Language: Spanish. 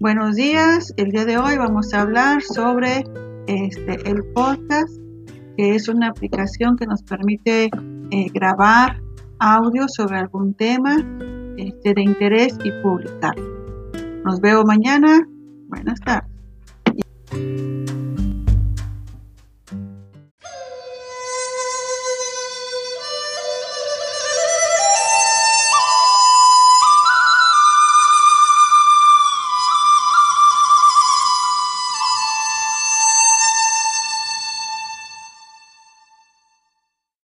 Buenos días, el día de hoy vamos a hablar sobre este, el podcast, que es una aplicación que nos permite eh, grabar audio sobre algún tema este, de interés y publicarlo. Nos veo mañana. Buenas tardes.